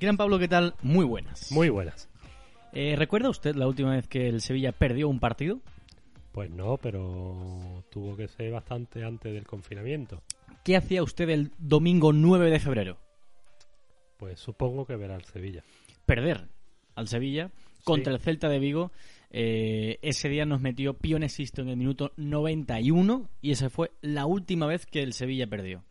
Gran Pablo, ¿qué tal? Muy buenas. Muy buenas. Eh, ¿Recuerda usted la última vez que el Sevilla perdió un partido? Pues no, pero tuvo que ser bastante antes del confinamiento. ¿Qué hacía usted el domingo 9 de febrero? Pues supongo que verá al Sevilla. Perder al Sevilla contra el Celta de Vigo. Eh, ese día nos metió Pionesisto en el minuto 91 y esa fue la última vez que el Sevilla perdió.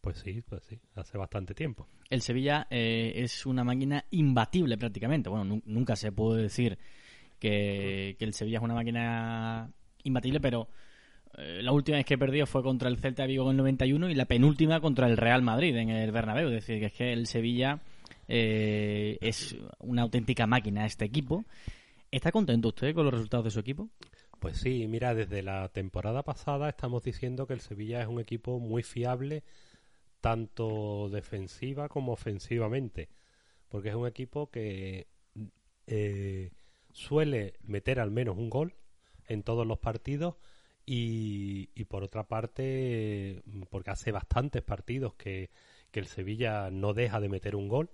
Pues sí, pues sí, hace bastante tiempo. El Sevilla eh, es una máquina imbatible prácticamente. Bueno, nunca se puede decir que, el Sevilla es una máquina imbatible, pero eh, la última vez que perdió fue contra el Celta de Vigo en el 91 y la penúltima contra el Real Madrid en el Bernabéu. Es decir, que es que el Sevilla eh, es una auténtica máquina este equipo. ¿Está contento usted con los resultados de su equipo? Pues sí, mira, desde la temporada pasada estamos diciendo que el Sevilla es un equipo muy fiable tanto defensiva como ofensivamente, porque es un equipo que eh, suele meter al menos un gol en todos los partidos y, por otra parte, porque hace bastantes partidos que, el Sevilla no deja de meter un gol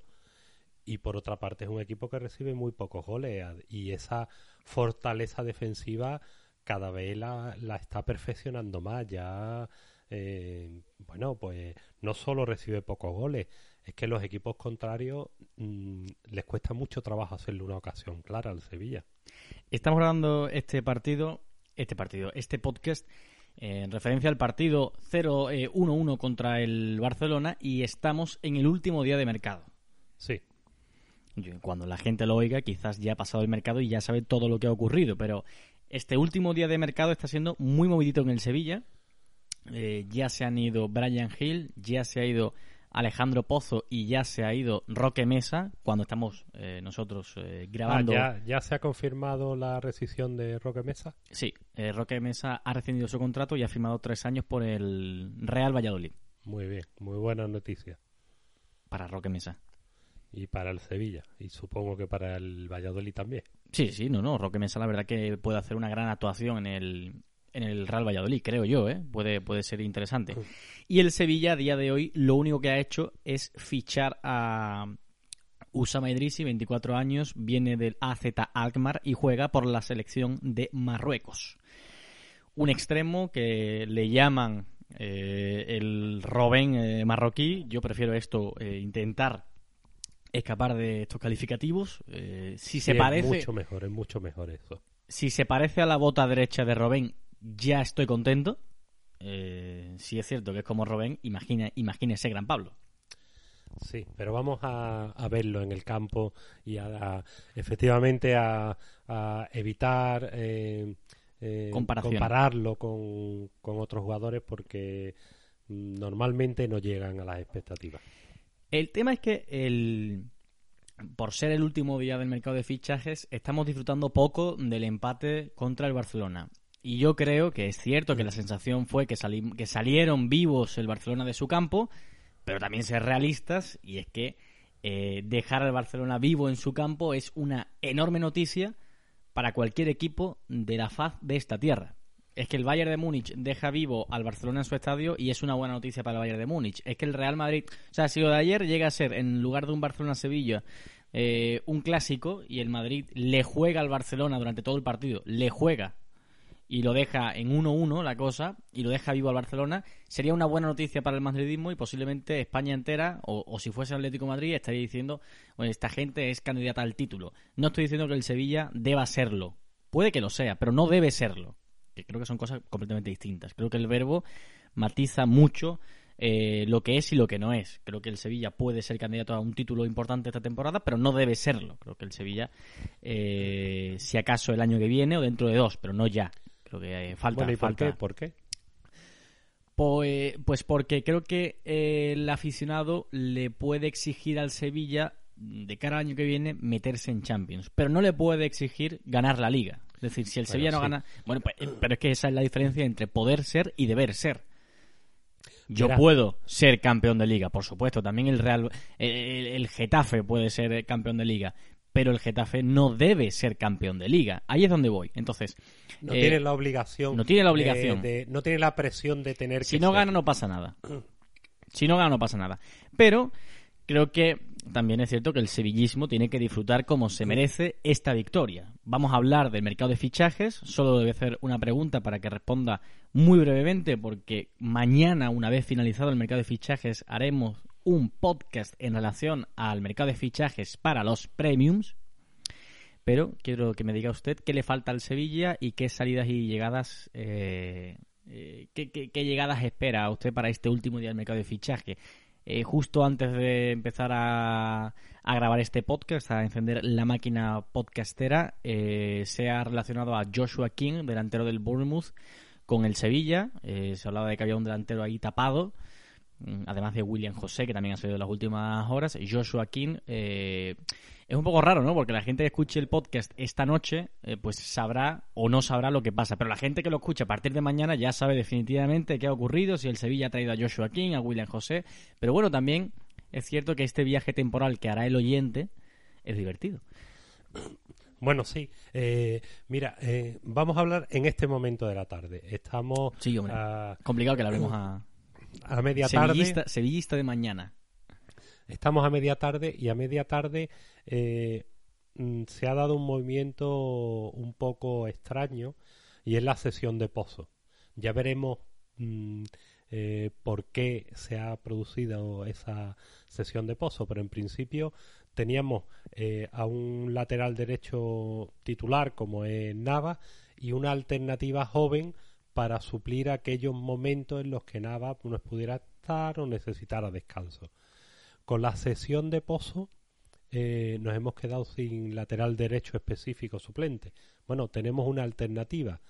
y por otra parte es un equipo que recibe muy pocos goles y esa fortaleza defensiva cada vez la, la está perfeccionando más. Ya eh, bueno, pues no solo recibe pocos goles, es que los equipos contrarios mm, les cuesta mucho trabajo hacerle una ocasión clara al Sevilla. Estamos grabando este partido, este partido, este podcast en referencia al partido 0-1-1 eh, contra el Barcelona y estamos en el último día de mercado. Sí. Cuando la gente lo oiga, quizás ya ha pasado el mercado y ya sabe todo lo que ha ocurrido, pero este último día de mercado está siendo muy movidito en el Sevilla. Eh, ya se han ido Brian Hill, ya se ha ido Alejandro Pozo y ya se ha ido Roque Mesa cuando estamos eh, nosotros eh, grabando. Ah, ¿ya, se ha confirmado la rescisión de Roque Mesa? Sí, Roque Mesa ha rescindido su contrato y ha firmado tres años por el Real Valladolid. Muy bien, muy buena noticia. Para Roque Mesa. Y para el Sevilla, y supongo que para el Valladolid también. Sí, sí, no, no. Roque Mesa la verdad que puede hacer una gran actuación en el, en el Real Valladolid, creo yo, ¿eh? puede, puede ser interesante. Y el Sevilla a día de hoy lo único que ha hecho es fichar a Usama Idrisi, 24 años, viene del AZ Alkmaar y juega por la selección de Marruecos. Un extremo que le llaman eh, el Robén eh, marroquí, yo prefiero esto, eh, intentar escapar de estos calificativos. si se parece... Es mucho mejor, es mucho mejor eso. Si se parece a la bota derecha de Robén, ya estoy contento. Eh, si es cierto que es como Robén, imagina, imagínese Gran Pablo. Sí, pero vamos a, verlo en el campo y a, efectivamente a, evitar eh, eh, compararlo con, con, otros jugadores porque normalmente no llegan a las expectativas. El tema es que el, por ser el último día del mercado de fichajes, estamos disfrutando poco del empate contra el Barcelona. Y yo creo que es cierto que la sensación fue que, que salieron vivos el Barcelona de su campo, pero también ser realistas, y es que eh, dejar al Barcelona vivo en su campo es una enorme noticia para cualquier equipo de la faz de esta tierra. Es que el Bayern de Múnich deja vivo al Barcelona en su estadio y es una buena noticia para el Bayern de Múnich. Es que el Real Madrid, o sea, si lo de ayer llega a ser, en lugar de un Barcelona-Sevilla, eh, un clásico y el Madrid le juega al Barcelona durante todo el partido, le juega y lo deja en 1-1 la cosa y lo deja vivo al Barcelona, sería una buena noticia para el madridismo y posiblemente España entera, o, si fuese Atlético Madrid, estaría diciendo, bueno, esta gente es candidata al título. No estoy diciendo que el Sevilla deba serlo, puede que lo sea, pero no debe serlo, que creo que son cosas completamente distintas. Creo que el verbo matiza mucho eh, lo que es y lo que no es. Creo que el Sevilla puede ser candidato a un título importante esta temporada, pero no debe serlo. Creo que el Sevilla, eh, si acaso el año que viene o dentro de dos, pero no ya. Creo que eh, falta. por, Qué? Pues, pues porque creo que eh, el aficionado le puede exigir al Sevilla de cara al año que viene meterse en Champions, pero no le puede exigir ganar la liga. Es decir, si el Sevilla no gana, bueno, pues, eh, pero es que esa es la diferencia entre poder ser y deber ser. Yo puedo ser campeón de liga, por supuesto. También el Real, el, Getafe puede ser campeón de liga, pero el Getafe no debe ser campeón de liga. Ahí es donde voy. Entonces. No tiene eh, la obligación. No tiene la obligación. no tiene la presión de tener Si no gana, no pasa nada. Si no gana, no pasa nada. Pero creo que también es cierto que el sevillismo tiene que disfrutar como se merece esta victoria. Vamos a hablar del mercado de fichajes, solo debe hacer una pregunta para que responda muy brevemente, porque mañana, una vez finalizado el mercado de fichajes, haremos un podcast en relación al mercado de fichajes para los premiums. Pero quiero que me diga usted qué le falta al Sevilla y qué salidas y llegadas, eh, eh, qué, qué llegadas espera usted para este último día del mercado de fichaje. Eh, justo antes de empezar a, grabar este podcast, a encender la máquina podcastera, eh, se ha relacionado a Joshua King, delantero del Bournemouth, con el Sevilla. Se hablaba de que había un delantero ahí tapado, además de William José, que también ha salido en las últimas horas. Joshua King es un poco raro, ¿no? Porque la gente que escuche el podcast esta noche, eh, pues sabrá o no sabrá lo que pasa. Pero la gente que lo escucha a partir de mañana ya sabe definitivamente qué ha ocurrido, si el Sevilla ha traído a Joshua King, a William José. Pero bueno, también es cierto que este viaje temporal que hará el oyente es divertido. Bueno, sí. Eh, mira, eh, vamos a hablar en este momento de la tarde. Estamos. Sí, Complicado que la hablemos a. A media tarde. Sevillista de mañana. Estamos a media tarde y a media tarde eh, mm, se ha dado un movimiento un poco extraño y es la sesión de pozo. Ya veremos mm, eh, por qué se ha producido esa sesión de pozo, pero en principio teníamos eh, a un lateral derecho titular como es Nava y una alternativa joven para suplir aquellos momentos en los que Nava no pudiera estar o necesitara descanso. Con la sesión de Pozo eh, nos hemos quedado sin lateral derecho específico suplente. Bueno, tenemos una alternativa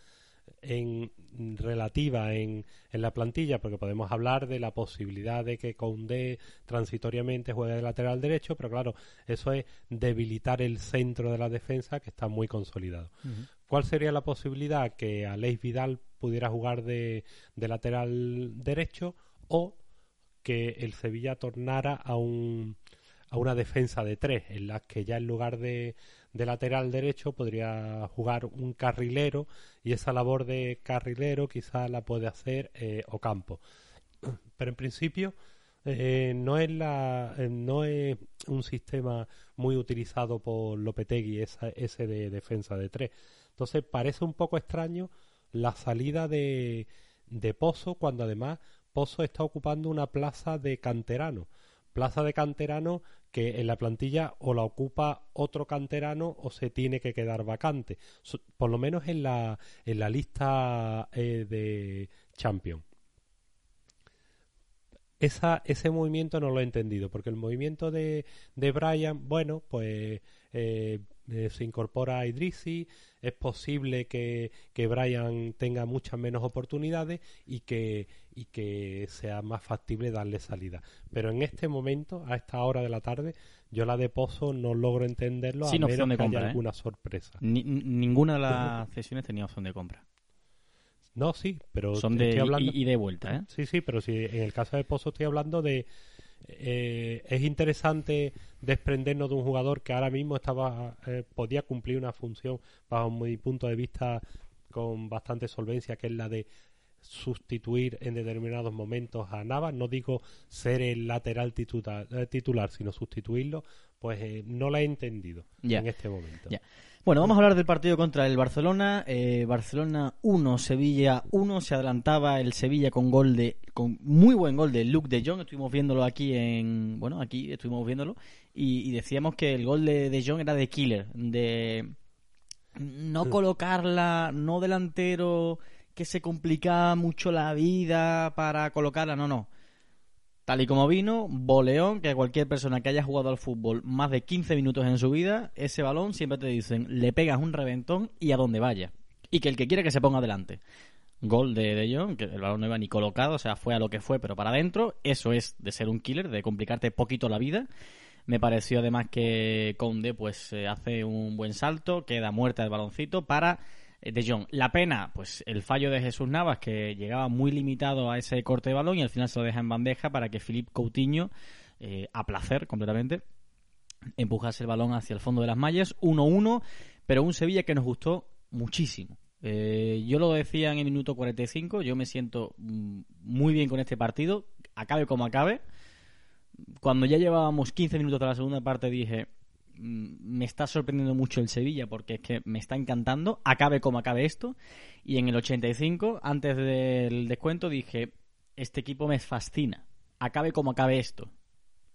en relativa en, en, la plantilla porque podemos hablar de la posibilidad de que Conde transitoriamente juegue de lateral derecho pero claro eso es debilitar el centro de la defensa que está muy consolidado ¿cuál sería la posibilidad? que Aleix Vidal pudiera jugar de, de lateral derecho o que el Sevilla tornara a un a una defensa de tres, en la que ya en lugar de, de, lateral derecho podría jugar un carrilero y esa labor de carrilero quizá la puede hacer eh, Ocampo. Pero en principio eh, no es la eh, no es un sistema muy utilizado por Lopetegui esa, ese de defensa de tres. Entonces parece un poco extraño la salida de, de Pozo cuando además Pozo está ocupando una plaza de canterano. Plaza de canterano que en la plantilla o la ocupa otro canterano o se tiene que quedar vacante. Por lo menos en la, en la lista eh, de Champion. Esa, ese movimiento no lo he entendido, porque el movimiento de, de Brian, bueno, pues eh, eh, se incorpora a Idrisi, es posible que, que, Brian tenga muchas menos oportunidades y que, y que sea más factible darle salida. Pero en este momento, a esta hora de la tarde, yo la de Pozo no logro entenderlo Sin a opción de compra, haya alguna sorpresa. ninguna de las sesiones tenía opción de compra. No, sí, pero son de y, de vuelta, ¿eh? Sí, sí, pero si en el caso de Pozo estoy hablando de eh, es interesante desprendernos de un jugador que ahora mismo estaba eh, podía cumplir una función bajo mi punto de vista con bastante solvencia que es la de sustituir en determinados momentos a Navas no digo ser el lateral titular, eh, titular sino sustituirlo pues no la he entendido en este momento bueno, vamos a hablar del partido contra el Barcelona. Eh, Barcelona 1, Sevilla 1. Se adelantaba el Sevilla con gol de, con muy buen gol de Luke de Jong. Estuvimos viéndolo aquí en, bueno, aquí estuvimos viéndolo y, decíamos que el gol de de Jong era de killer, de no colocarla, no delantero que se complicaba mucho la vida para colocarla, no, no Tal y como vino, boleón, que cualquier persona que haya jugado al fútbol más de 15 minutos en su vida, ese balón siempre te dicen, le pegas un reventón y a donde vaya. Y que el que quiera que se ponga adelante. Gol de De que el balón no iba ni colocado, o sea, fue a lo que fue, pero para adentro. Eso es de ser un killer, de complicarte poquito la vida. Me pareció además que Conde pues eh, hace un buen salto, queda muerta el baloncito para de Jong. La pena, pues el fallo de Jesús Navas, que llegaba muy limitado a ese corte de balón y al final se lo deja en bandeja para que Filipe Coutinho, eh, a placer completamente, empujase el balón hacia el fondo de las mallas. 1-1, pero un Sevilla que nos gustó muchísimo. Eh, yo lo decía en el minuto 45, yo me siento mm, muy bien con este partido, acabe como acabe. cuando ya llevábamos 15 minutos de la segunda parte dije, me está sorprendiendo mucho el Sevilla porque es que me está encantando, acabe como acabe esto. Y en el 85, antes del descuento, dije, este equipo me fascina, acabe como acabe esto.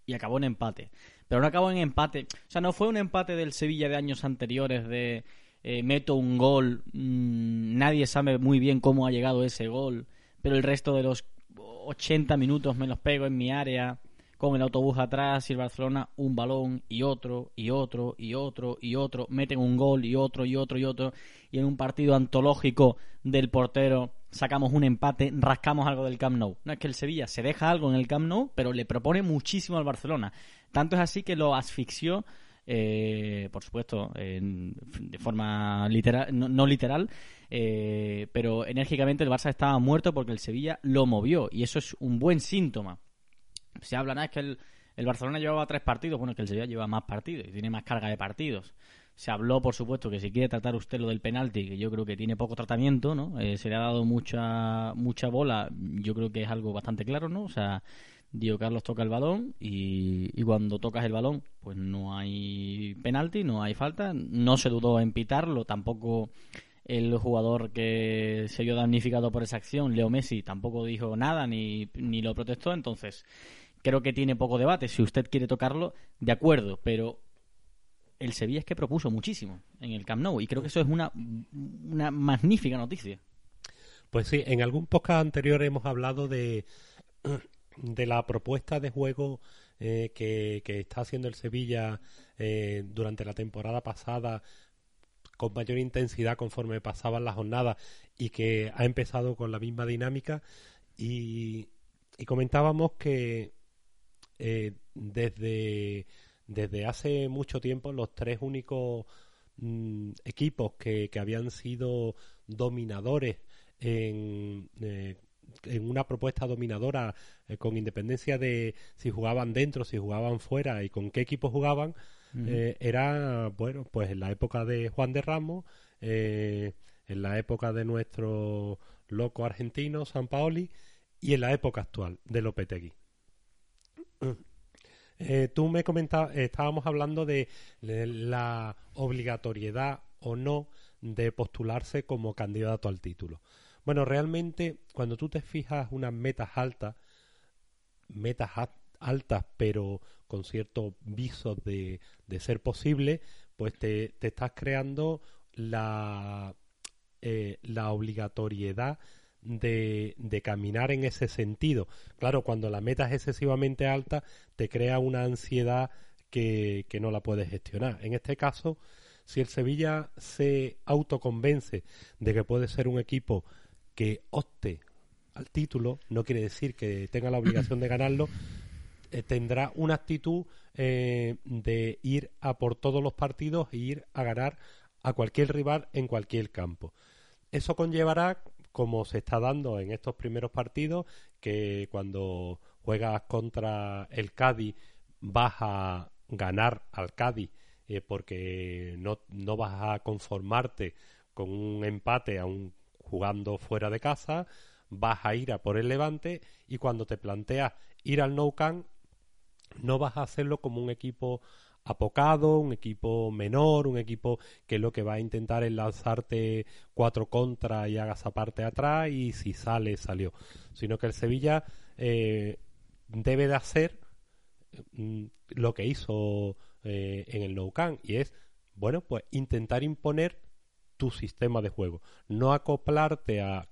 Y acabó en empate. Pero no acabó en empate, o sea, no fue un empate del Sevilla de años anteriores de eh, meto un gol, mm, nadie sabe muy bien cómo ha llegado ese gol, pero el resto de los 80 minutos me los pego en mi área con el autobús atrás y el Barcelona un balón y otro y otro y otro y otro, meten un gol y otro y otro y otro y en un partido antológico del portero sacamos un empate, rascamos algo del Camp Nou. No es que el Sevilla se deja algo en el Camp Nou, pero le propone muchísimo al Barcelona. Tanto es así que lo asfixió eh, por supuesto, de forma literal, no, literal, eh, pero enérgicamente el Barça estaba muerto porque el Sevilla lo movió y eso es un buen síntoma. Se habla, nada, es que el, el Barcelona llevaba tres partidos, bueno, es que el Sevilla lleva más partidos y tiene más carga de partidos. Se habló, por supuesto, que si quiere tratar usted lo del penalti, que yo creo que tiene poco tratamiento, ¿no? Eh, se le ha dado mucha mucha bola, yo creo que es algo bastante claro, ¿no? O sea, Dio Carlos toca el balón y, cuando tocas el balón, pues no hay penalti, no hay falta. No se dudó en pitarlo, tampoco el jugador que se vio damnificado por esa acción, Leo Messi, tampoco dijo nada ni, ni lo protestó. Entonces, creo que tiene poco debate. Si usted quiere tocarlo, de acuerdo, pero el Sevilla es que propuso muchísimo en el Camp Nou y creo que eso es una, una magnífica noticia. Pues sí, en algún podcast anterior hemos hablado de de la propuesta de juego eh, que, está haciendo el Sevilla eh, durante la temporada pasada con mayor intensidad conforme pasaban las jornadas y que ha empezado con la misma dinámica y, comentábamos que eh, desde, desde hace mucho tiempo los tres únicos mm, equipos que, que habían sido dominadores en en una propuesta dominadora eh, con independencia de si jugaban dentro, si jugaban fuera y con qué equipo jugaban, eh, era, bueno, pues en la época de Juan de Ramos, eh, en la época de nuestro loco argentino, San Paoli, y en la época actual de Lopetegui. Tú me comentabas, estábamos hablando de la obligatoriedad o no de postularse como candidato al título. Bueno, realmente cuando tú te fijas unas metas altas, metas altas pero con cierto viso de, ser posible, pues te, estás creando la, eh, la obligatoriedad de, de, caminar en ese sentido. Claro, cuando la meta es excesivamente alta, te crea una ansiedad que, no la puedes gestionar. En este caso, si el Sevilla se autoconvence de que puede ser un equipo que opte al título, no quiere decir que tenga la obligación de ganarlo, eh, tendrá una actitud eh, de ir a por todos los partidos e ir a ganar a cualquier rival en cualquier campo. Eso conllevará, como se está dando en estos primeros partidos, que cuando juegas contra el Cádiz vas a ganar al Cádiz eh, porque no, no vas a conformarte con un empate a un jugando fuera de casa, vas a ir a por el Levante y cuando te planteas ir al Nou Camp no vas a hacerlo como un equipo apocado, un equipo menor, un equipo que lo que va a intentar es lanzarte cuatro contra y hagas aparte atrás y si sale, salió. Sino que el Sevilla eh, debe de hacer mm, lo que hizo eh, en el Nou Camp y es, bueno, pues intentar imponer tu sistema de juego. No acoplarte a,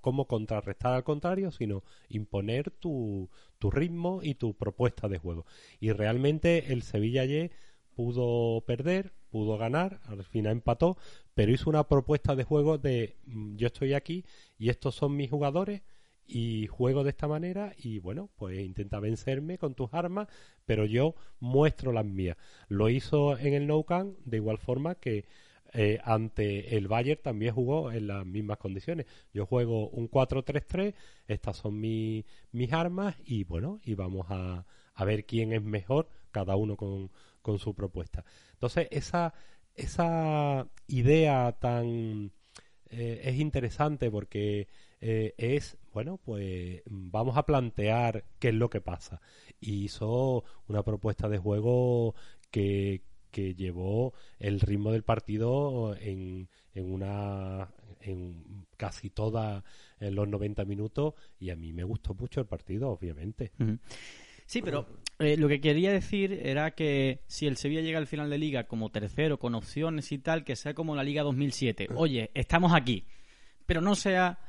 cómo contrarrestar al contrario, sino imponer tu, ritmo y tu propuesta de juego. Y realmente el Sevilla ayer pudo perder, pudo ganar, al final empató, pero hizo una propuesta de juego de mm, yo estoy aquí y estos son mis jugadores y juego de esta manera y bueno, pues intenta vencerme con tus armas, pero yo muestro las mías. Lo hizo en el No Can de igual forma que eh, ante el Bayern también jugó en las mismas condiciones. Yo juego un 4-3-3, estas son mis armas y bueno, y vamos a, a, ver quién es mejor, cada uno con, con su propuesta. Entonces, esa, esa idea tan eh, es interesante porque eh, es, bueno, pues vamos a plantear qué es lo que pasa. Y hizo una propuesta de juego que, que llevó el ritmo del partido en, en una en casi toda en los 90 minutos y a mí me gustó mucho el partido obviamente. Sí pero eh, lo que quería decir era que si el Sevilla llega al final de liga como tercero con opciones y tal que sea como la liga 2007 oye estamos aquí pero no sea eh,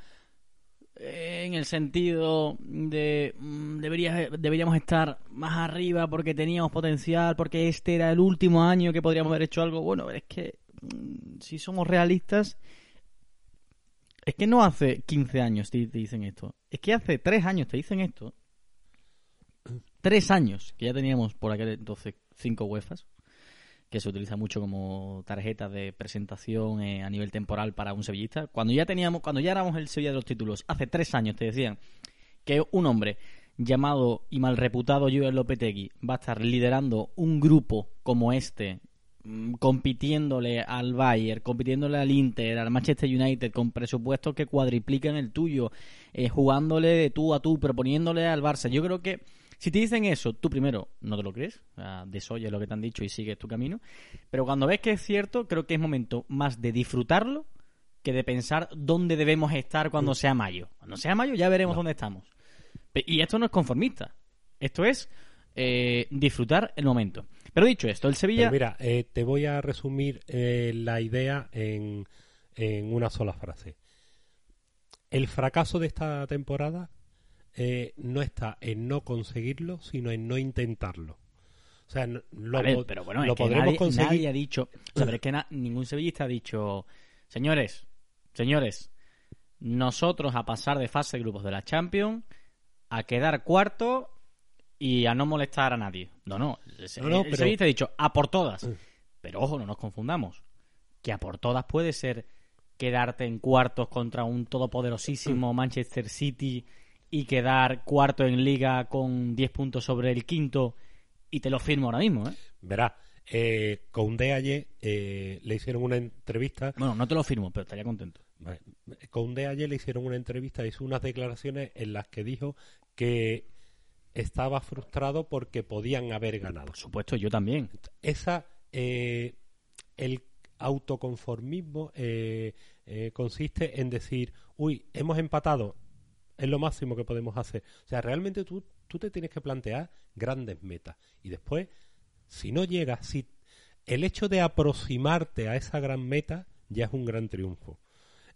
en el sentido de mm, deberíamos estar más arriba porque teníamos potencial, porque este era el último año que podríamos haber hecho algo. Bueno, es que mm, si somos realistas, es que no hace 15 años te, dicen esto, es que hace 3 años te dicen esto. 3 años que ya teníamos por aquel entonces 5 UEFAs que se utiliza mucho como tarjeta de presentación eh, a nivel temporal para un sevillista. Cuando ya teníamos, cuando ya éramos el Sevilla de los títulos, hace tres años te decían que un hombre llamado y mal reputado Joel Lopetegui va a estar liderando un grupo como este, mm, compitiéndole al Bayern, compitiéndole al Inter, al Manchester United, con presupuestos que cuadriplican el tuyo, eh, jugándole de tú a tú, proponiéndole al Barça. Yo creo que si te dicen eso, tú primero no te lo crees, desoyes lo que te han dicho y sigues tu camino. Pero cuando ves que es cierto, creo que es momento más de disfrutarlo que de pensar dónde debemos estar cuando sea mayo. Cuando sea mayo ya veremos dónde estamos. Y esto no es conformista. Esto es eh, disfrutar el momento. Pero dicho esto, el Sevilla... mira, eh, te voy a resumir eh, la idea en, en una sola frase. El fracaso de esta temporada eh, no está en no conseguirlo, sino en no intentarlo. O sea, lo, pero bueno, lo podremos conseguir. Nadie ha dicho, o sea, es que ningún sevillista ha dicho, señores, señores, nosotros a pasar de fase de grupos de la Champions, a quedar cuarto y a no molestar a nadie. No, no, el, sevillista ha dicho, a por todas. Mm. Pero ojo, no nos confundamos, que a por todas puede ser quedarte en cuartos contra un todopoderosísimo mm. Manchester City y quedar cuarto en liga con 10 puntos sobre el quinto y te lo firmo ahora mismo, ¿eh? Verá, eh, Koundé ayer eh, le hicieron una entrevista. Bueno, no te lo firmo, pero estaría contento. Vale. Koundé ayer le hicieron una entrevista, hizo unas declaraciones en las que dijo que estaba frustrado porque podían haber ganado. Por supuesto, yo también. Esa, eh, el autoconformismo consiste en decir, uy, hemos empatado, es lo máximo que podemos hacer. O sea, realmente tú, tú te tienes que plantear grandes metas. Y después, si no llegas, si el hecho de aproximarte a esa gran meta ya es un gran triunfo.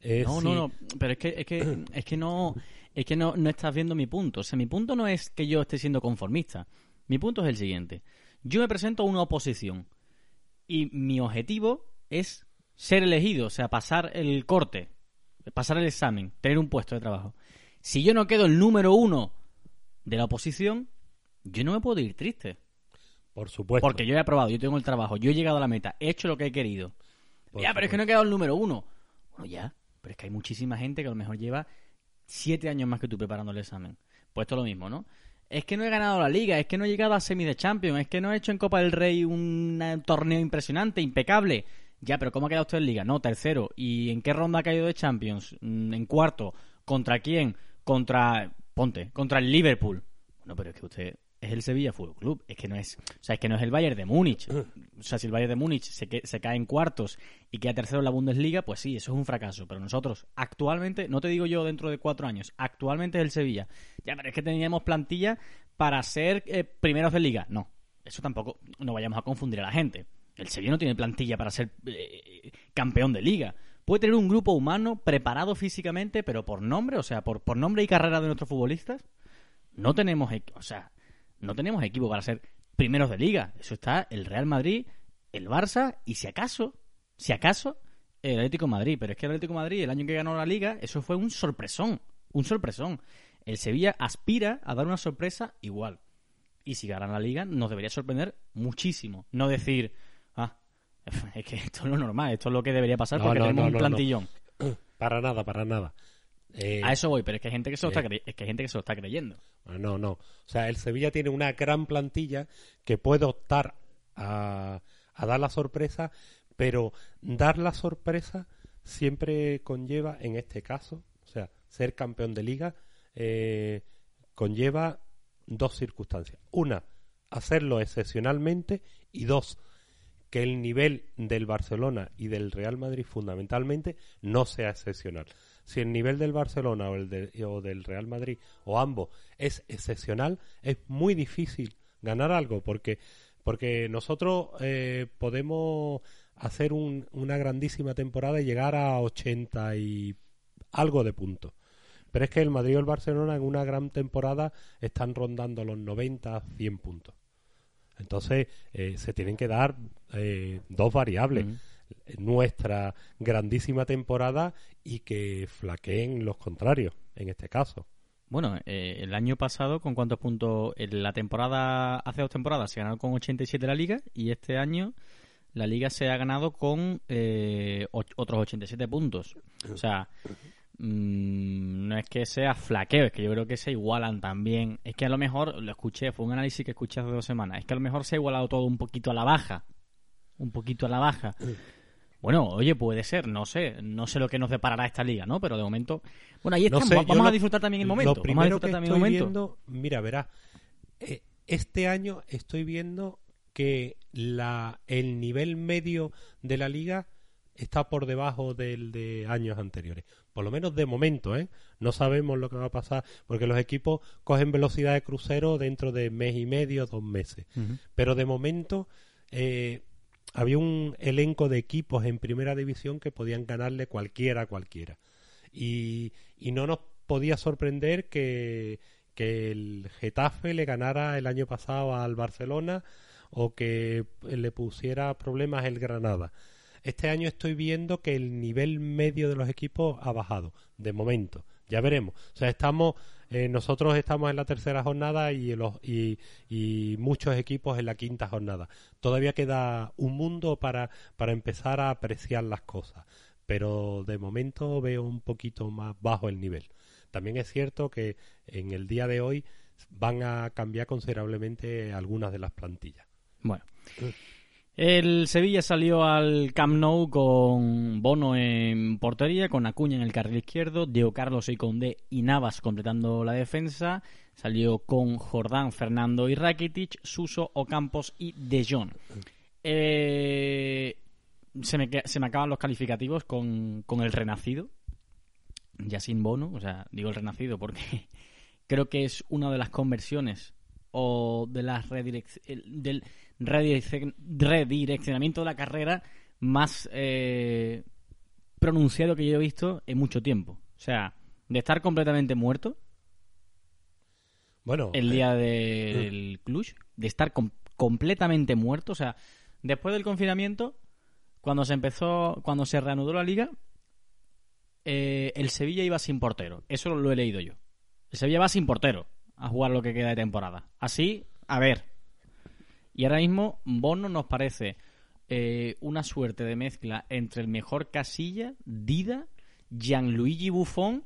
no, no, no, pero es que, es que, es que no, es que no, no estás viendo mi punto. O sea, mi punto no es que yo esté siendo conformista. Mi punto es el siguiente. Yo me presento a una oposición y mi objetivo es ser elegido, o sea, pasar el corte, pasar el examen, tener un puesto de trabajo. Si yo no quedo el número uno de la oposición, yo no me puedo ir triste. Por supuesto. Porque yo he aprobado, yo tengo el trabajo, yo he llegado a la meta, he hecho lo que he querido. ya, pero es que no he quedado el número uno. Bueno, ya, pero es que hay muchísima gente que a lo mejor lleva siete años más que tú preparando el examen. Pues esto es lo mismo, ¿no? Es que no he ganado la liga, es que no he llegado a semi de Champions, es que no he hecho en Copa del Rey un torneo impresionante, impecable. Ya, pero ¿cómo ha quedado usted en liga? No, tercero. ¿Y en qué ronda ha caído de Champions? Mm, ¿En cuarto? ¿Contra quién? Contra, ponte, contra el Liverpool. Bueno, pero es que usted es el Sevilla Fútbol Club, es que no es, o sea, es que no es el Bayern de Múnich. O sea, si el Bayern de Múnich se, se cae en cuartos y queda tercero en la Bundesliga, pues sí, eso es un fracaso. Pero nosotros, actualmente, no te digo yo dentro de cuatro años, actualmente es el Sevilla. Ya, pero es que teníamos plantilla para ser eh, primeros de liga. No, eso tampoco, no vayamos a confundir a la gente. El Sevilla no tiene plantilla para ser eh, campeón de liga puede tener un grupo humano preparado físicamente, pero por nombre, o sea, por, por nombre y carrera de nuestros futbolistas, no tenemos, o sea, no tenemos equipo para ser primeros de liga. Eso está el Real Madrid, el Barça y si acaso, si acaso, el Atlético Madrid. Pero es que el Atlético Madrid, el año que ganó la liga, eso fue un sorpresón, un sorpresón. El Sevilla aspira a dar una sorpresa igual. Y si gana la liga, nos debería sorprender muchísimo. No decir, Es que esto es lo normal, esto es lo que debería pasar porque tenemos un plantillón. Para nada, para nada. Eh, a eso voy, pero es que hay gente que se lo, está, eh, es que hay gente que se lo está creyendo. No, no. O sea, el Sevilla tiene una gran plantilla que puede optar a, a dar la sorpresa, pero dar la sorpresa siempre conlleva, en este caso, o sea, ser campeón de liga, eh, conlleva dos circunstancias. Una, hacerlo excepcionalmente y dos, que el nivel del Barcelona y del Real Madrid fundamentalmente no sea excepcional. Si el nivel del Barcelona o, el del Real Madrid o ambos es excepcional, es muy difícil ganar algo porque porque nosotros eh, podemos hacer una grandísima temporada y llegar a 80 y algo de puntos. Pero es que el Madrid y el Barcelona en una gran temporada están rondando los 90, 100 puntos. Entonces eh, se tienen que dar eh, dos variables. Nuestra grandísima temporada y que flaqueen los contrarios, en este caso. Bueno, eh, el año pasado, ¿con cuántos puntos? En la temporada, hace dos temporadas se ganó con 87 la liga y este año la liga se ha ganado con otros 87 puntos. O sea, Mm, no es que sea flaqueo, es que yo creo que se igualan también. Es que a lo mejor, lo escuché, fue un análisis que escuché hace dos semanas, es que a lo mejor se ha igualado todo un poquito a la baja. Un poquito a la baja. Bueno, oye, puede ser, no sé, no sé lo que nos deparará esta liga, ¿no? Pero de momento, bueno, ahí estamos, vamos a disfrutar también el momento. Lo primero que estoy viendo, mira, verás, eh, este año estoy viendo que la, el nivel medio de la liga está por debajo del de años anteriores. Por lo menos de momento, ¿eh? No sabemos lo que va a pasar, porque los equipos cogen velocidad de crucero dentro de mes y medio, dos meses. Pero de momento eh, había un elenco de equipos en primera división que podían ganarle cualquiera a cualquiera. Y, y no nos podía sorprender que, que el Getafe le ganara el año pasado al Barcelona o que le pusiera problemas el Granada. Este año estoy viendo que el nivel medio de los equipos ha bajado, de momento. Ya veremos. O sea, estamos, eh, nosotros estamos en la tercera jornada y, los, y, muchos equipos en la quinta jornada. Todavía queda un mundo para, para empezar a apreciar las cosas, pero de momento veo un poquito más bajo el nivel. También es cierto que en el día de hoy van a cambiar considerablemente algunas de las plantillas. Bueno. Mm. El Sevilla salió al Camp Nou con Bono en portería, con Acuña en el carril izquierdo, Diego Carlos y Conde y Navas completando la defensa. Salió con Jordán, Fernando y Rakitic, Suso, Ocampos y De Jong. Eh, se, me, se me acaban los calificativos con, con el renacido, ya sin Bono, o sea, digo el renacido porque creo que es una de las conversiones o de las del redireccionamiento de la carrera más eh, pronunciado que yo he visto en mucho tiempo. O sea, de estar completamente muerto. Bueno, el día eh, del Cluj, de estar completamente muerto. O sea, después del confinamiento, cuando se empezó, cuando se reanudó la liga, eh, el Sevilla iba sin portero. Eso lo he leído yo. El Sevilla va sin portero a jugar lo que queda de temporada. Así, a ver. Y ahora mismo Bono nos parece eh, una suerte de mezcla entre el mejor Casilla, Dida, Gianluigi Buffon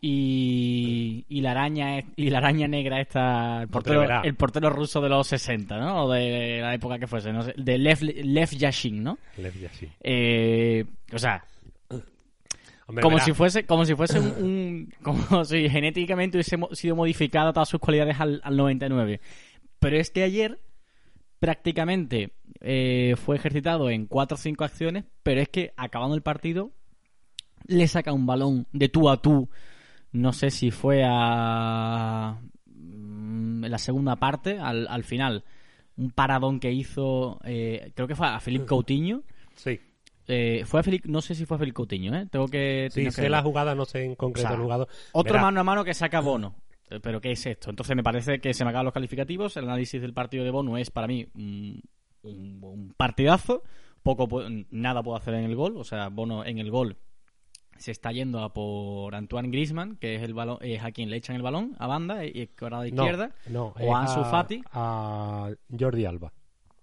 y, y la araña y la araña negra esta el portero, el portero ruso de los 60 ¿no? o de la época que fuese no sé, de Lev, Lev Yashin ¿no? Lev Yashin eh, o sea como si fuese como si fuese un, como si genéticamente hubiese sido modificada todas sus cualidades al, 99 pero es que ayer prácticamente eh, fue ejercitado en cuatro o cinco acciones pero es que acabando el partido le saca un balón de tú a tú no sé si fue a mm, la segunda parte al, al final un paradón que hizo eh, creo que fue a Felipe Coutinho sí eh, fue a no sé si fue a Felipe Coutinho, ¿eh? Tengo que. Sí, sé la jugada, no sé en concreto el jugador. Otro mano a mano que saca Bono. Eh, pero ¿qué es esto? Entonces me parece que se me acaban los calificativos. El análisis del partido de Bono es para mí un, partidazo. Poco, nada puedo hacer en el gol. O sea, Bono en el gol se está yendo a por Antoine Griezmann, que es el balón, es a quien le echan el balón a banda y a de izquierda, no, o a Ansu Fati, a Jordi Alba.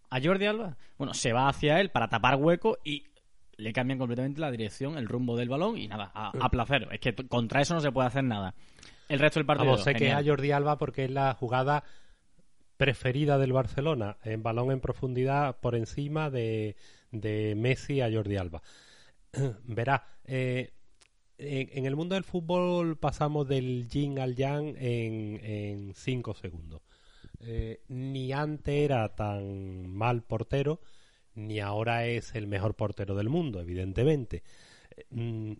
A Jordi Alba, bueno, se va hacia él para tapar hueco y le cambian completamente la dirección, el rumbo del balón y nada, a, a placer. Es que contra eso no se puede hacer nada. El resto del partido. Vamos, sé que es a Jordi Alba porque es la jugada preferida del Barcelona, en balón en profundidad por encima de, de Messi a Jordi Alba. verá, eh, en, el mundo del fútbol pasamos del yin al yang en, en cinco segundos. Eh, ni antes era tan mal portero, ni ahora es el mejor portero del mundo, evidentemente. Mm,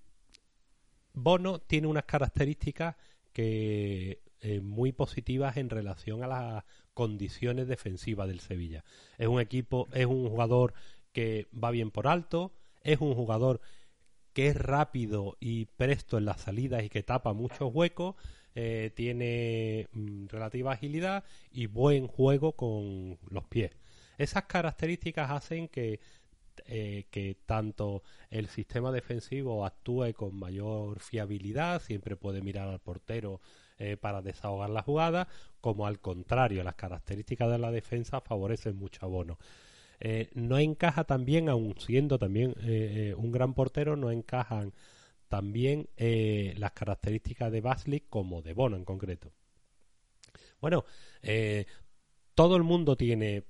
Bono tiene unas características que eh, muy positivas en relación a las condiciones defensivas del Sevilla. Es un equipo, es un jugador que va bien por alto, es un jugador que es rápido y presto en las salidas y que tapa muchos huecos, eh, tiene mm, relativa agilidad y buen juego con los pies. Esas características hacen que, eh, que tanto el sistema defensivo actúe con mayor fiabilidad, siempre puede mirar al portero eh, para desahogar la jugada, como al contrario, las características de la defensa favorecen mucho a Bono. Eh, no encaja también, aun siendo también un gran portero, no encajan también las características de Baslik como de Bono en concreto. Bueno, todo el mundo tiene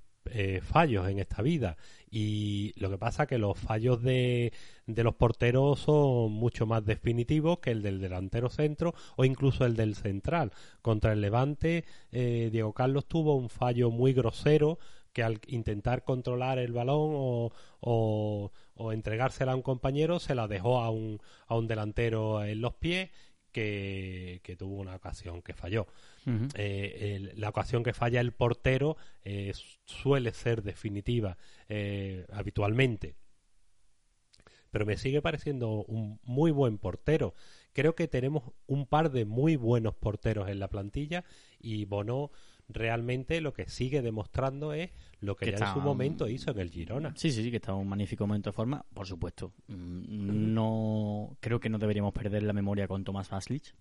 fallos en esta vida y lo que pasa que los fallos de, de, los porteros son mucho más definitivos que el del delantero centro o incluso el del central. Contra el Levante, eh, Diego Carlos tuvo un fallo muy grosero que al intentar controlar el balón o, o, o entregársela a un compañero se la dejó a un, a un delantero en los pies que, tuvo una ocasión que falló. Eh, la ocasión que falla el portero eh, suele ser definitiva eh, habitualmente. Pero me sigue pareciendo un muy buen portero. Creo que tenemos un par de muy buenos porteros en la plantilla y Bono realmente lo que sigue demostrando es lo que, ya en su momento hizo en el Girona. Sí, sí, sí, que está en un magnífico momento de forma, por supuesto. Mm, no creo que no deberíamos perder la memoria con Tomás Vaslich.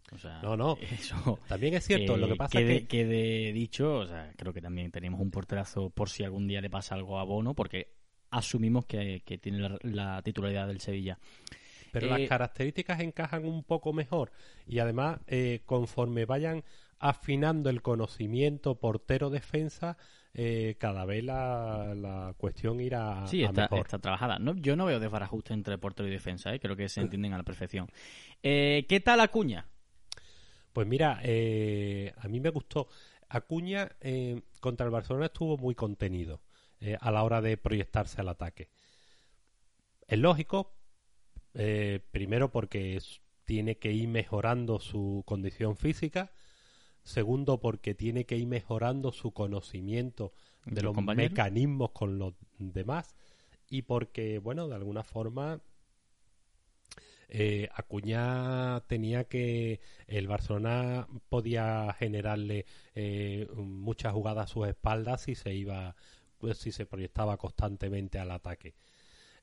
no, no. Eso, también es cierto. lo que pasa quede, que quede dicho, o sea, creo que también tenemos un porterazo por si algún día le pasa algo a Bono, porque asumimos que, tiene la, titularidad del Sevilla pero las eh, características encajan un poco mejor y además eh, conforme vayan afinando el conocimiento portero-defensa, eh, cada vez la, cuestión irá sí, está, está trabajada. No, yo no veo desbarajuste entre portero y defensa, ¿eh? creo que se entienden a la perfección. Eh, ¿Qué tal Acuña? Pues mira, a mí me gustó. Acuña contra el Barcelona estuvo muy contenido a la hora de proyectarse al ataque. Es lógico, primero porque tiene que ir mejorando su condición física Segundo, porque tiene que ir mejorando su conocimiento de los mecanismos con los demás. Y porque, bueno, de alguna forma, eh, Acuña tenía que. El Barcelona podía generarle eh, muchas jugadas a sus espaldas si se iba. Pues, si se proyectaba constantemente al ataque.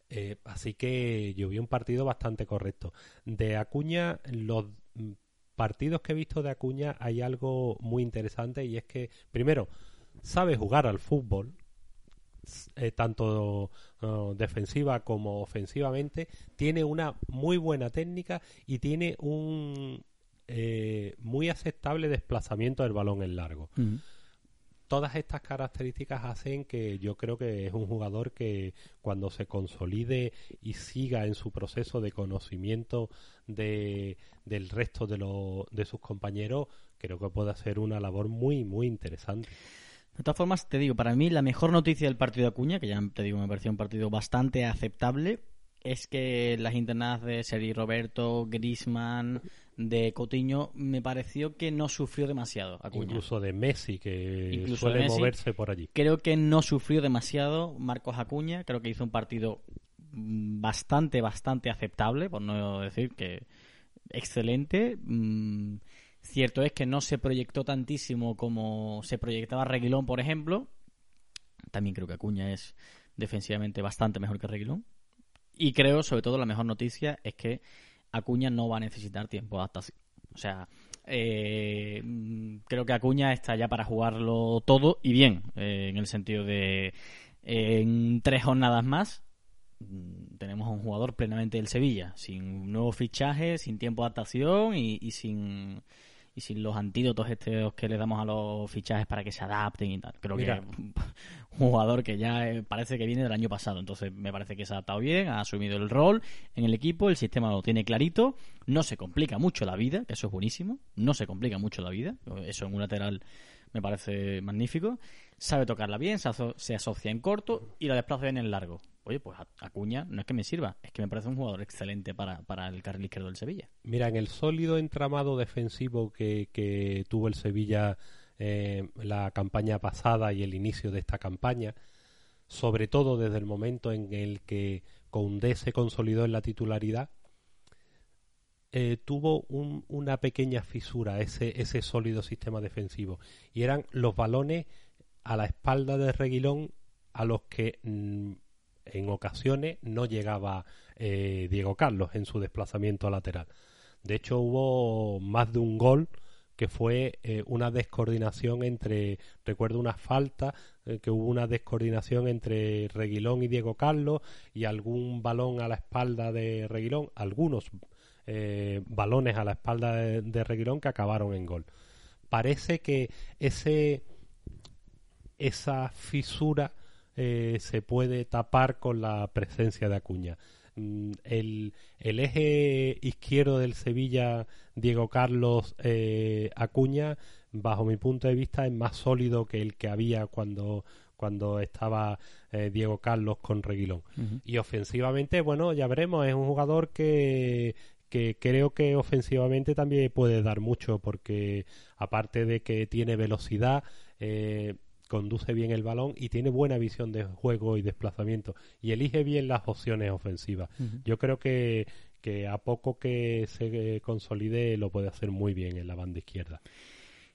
Eh, así que yo vi un partido bastante correcto. De Acuña, los partidos que he visto de Acuña hay algo muy interesante y es que, primero, sabe jugar al fútbol, eh, tanto uh, defensiva como ofensivamente, tiene una muy buena técnica y tiene un eh, muy aceptable desplazamiento del balón en largo todas estas características hacen que yo creo que es un jugador que cuando se consolide y siga en su proceso de conocimiento de, del resto de, de sus compañeros, creo que puede hacer una labor muy, muy interesante. De todas formas, te digo, para mí la mejor noticia del partido de Acuña, que ya te digo, me pareció un partido bastante aceptable, es que las internadas de Seri Roberto, Grisman, de Coutinho, me pareció que no sufrió demasiado. Incluso de Messi, que suele moverse por allí. Creo que no sufrió demasiado Marcos Acuña. Creo que hizo un partido bastante, bastante aceptable, por no decir que excelente. Mm, cierto es que no se proyectó tantísimo como se proyectaba Reguilón, por ejemplo. También creo que Acuña es defensivamente bastante mejor que Reguilón. Y creo, sobre todo, la mejor noticia es que Acuña no va a necesitar tiempo de adaptación. O sea, eh, creo que Acuña está ya para jugarlo todo y bien, eh, en el sentido de en tres jornadas más mm, tenemos a un jugador plenamente del Sevilla, sin nuevos fichajes, sin tiempo de adaptación y, sin y sin los antídotos estos que le damos a los fichajes para que se adapten y tal. Creo que jugador que ya eh, parece que viene del año pasado. Entonces me parece que se ha adaptado bien, ha asumido el rol en el equipo, el sistema lo tiene clarito, no se complica mucho la vida, que eso es buenísimo, no se complica mucho la vida, eso en un lateral me parece magnífico, sabe tocarla bien, se, asocia en corto y la desplaza bien en largo. Oye, pues Acuña no es que me sirva, es que me parece un jugador excelente para, para el carril izquierdo del Sevilla. Mira, en el sólido entramado defensivo que, que tuvo el Sevilla eh, la campaña pasada y el inicio de esta campaña, sobre todo desde el momento en el que Koundé se consolidó en la titularidad, eh, tuvo una pequeña fisura ese, ese sólido sistema defensivo y eran los balones a la espalda de Reguilón a los que mm, en ocasiones no llegaba eh, Diego Carlos en su desplazamiento lateral. De hecho hubo más de un gol que fue eh, una descoordinación entre, recuerdo una falta, eh, que hubo una descoordinación entre Reguilón y Diego Carlos y algún balón a la espalda de Reguilón, algunos eh, balones a la espalda de, Reguilón que acabaron en gol. Parece que ese esa fisura se puede tapar con la presencia de Acuña. Mm, el, el, eje izquierdo del Sevilla, Diego Carlos eh, Acuña, bajo mi punto de vista, es más sólido que el que había cuando, cuando estaba eh, Diego Carlos con Reguilón. Y ofensivamente, bueno, ya veremos, es un jugador que, que creo que ofensivamente también puede dar mucho porque aparte de que tiene velocidad, eh, conduce bien el balón y tiene buena visión de juego y desplazamiento y elige bien las opciones ofensivas. Yo creo que, que a poco que se consolide lo puede hacer muy bien en la banda izquierda.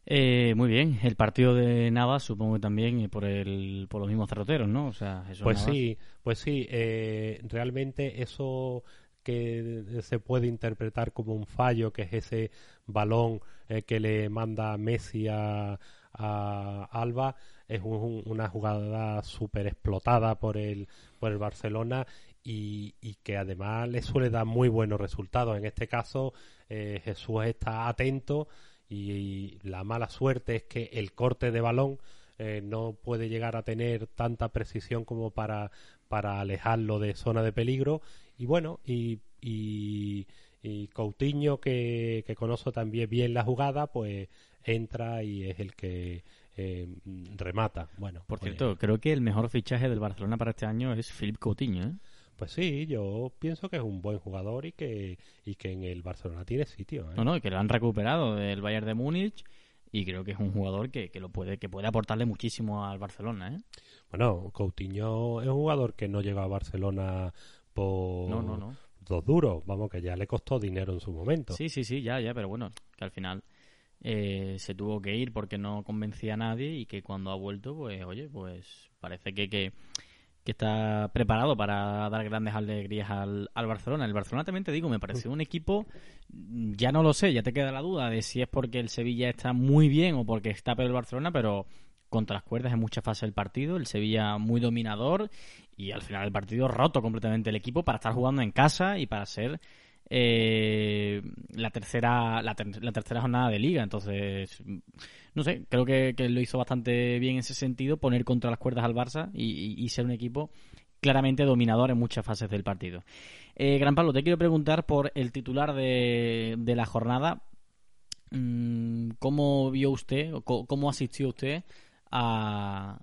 Eh, muy bien, el partido de Navas supongo que también eh, por el por los mismos cerroteros, ¿no? O sea, pues sí, pues sí, eh, realmente eso que se puede interpretar como un fallo, que es ese balón que le manda Messi a, a Alba, es una jugada súper explotada por el, por el Barcelona y, que además le suele dar muy buenos resultados. En este caso, eh, Jesús está atento y, la mala suerte es que el corte de balón eh, no puede llegar a tener tanta precisión como para, para alejarlo de zona de peligro. Y bueno, y, y, y Coutinho, que, que también bien la jugada, pues entra y es el que eh, remata. Bueno, por cierto, creo que el mejor fichaje del Barcelona para este año es Philip Coutinho. ¿eh? Pues sí, yo pienso que es un buen jugador y que, y que en el Barcelona tiene sitio. ¿eh? No, no, que lo han recuperado del Bayern de Múnich y creo que es un jugador que, que, lo puede que puede aportarle muchísimo al Barcelona. ¿eh? Bueno, Coutinho es un jugador que no llega a Barcelona por no, no, no. dos duros, vamos, que ya le costó dinero en su momento. Sí, sí, sí, ya, ya, pero bueno, que al final eh, se tuvo que ir porque no convencía a nadie y que cuando ha vuelto, pues oye, pues parece que, que, está preparado para dar grandes alegrías al, al, Barcelona. El Barcelona también te digo, me parece un equipo, ya no lo sé, ya te queda la duda de si es porque el Sevilla está muy bien o porque está peor el Barcelona, pero contra las cuerdas en mucha fase del partido, el Sevilla muy dominador y al final el partido roto completamente el equipo para estar jugando en casa y para ser eh, la tercera la, tercera jornada de liga. Entonces no sé creo que, lo hizo bastante bien en ese sentido poner contra las cuerdas al Barça y, ser un equipo claramente dominador en muchas fases del partido. Eh, Gran Pablo te quiero preguntar por el titular de, la jornada. Mm, ¿cómo vio usted cómo asistió usted a,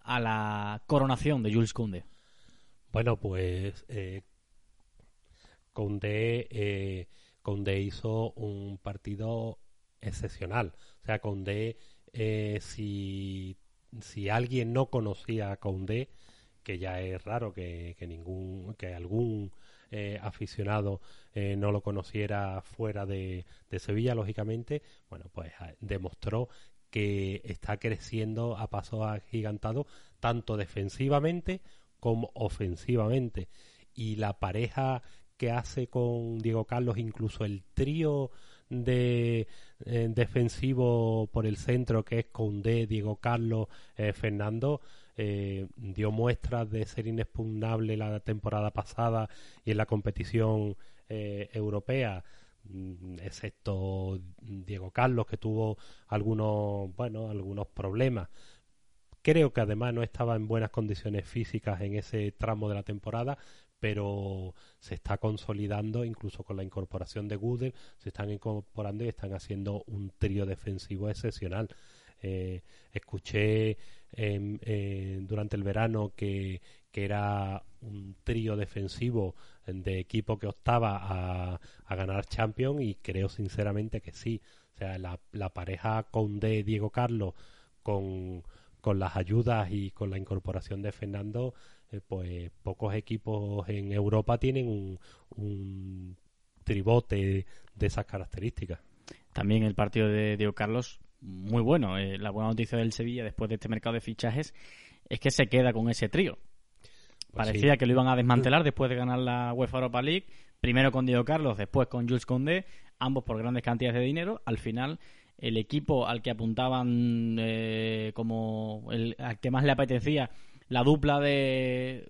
a la coronación de Jules Koundé bueno pues eh, Conde, eh, Conde hizo un partido excepcional. O sea, Conde, eh, si, si alguien no conocía a Conde, que ya es raro que, ningún, que algún eh, aficionado no lo conociera fuera de, de, Sevilla, lógicamente, bueno, pues ah, demostró que está creciendo a pasos agigantados, tanto defensivamente como ofensivamente. Y la pareja que hace con Diego Carlos, incluso el trío de eh, defensivo por el centro que es Condé, Diego Carlos, eh, Fernando, eh, dio muestras de ser inexpugnable la temporada pasada y en la competición europea mm, excepto Diego Carlos que tuvo algunos bueno algunos problemas. Creo que además no estaba en buenas condiciones físicas en ese tramo de la temporada, pero se está consolidando incluso con la incorporación de Goodell, se están incorporando y están haciendo un trío defensivo excepcional. Eh, escuché eh, durante el verano que, que, era un trío defensivo de equipo que optaba a, a ganar Champions y creo sinceramente que sí. O sea, la, la pareja Conde-Diego Carlos con, con las ayudas y con la incorporación de Fernando eh, pues pocos equipos en Europa tienen un, un tribote de esas características. También el partido de Diego Carlos, muy bueno. Eh, la buena noticia del Sevilla después de este mercado de fichajes es que se queda con ese trío. Pues Parecía que lo iban a desmantelar después de ganar la UEFA Europa League. Primero con Diego Carlos, después con Jules Condé, ambos por grandes cantidades de dinero. Al final, el equipo al que apuntaban eh, como el al que más le apetecía la dupla de,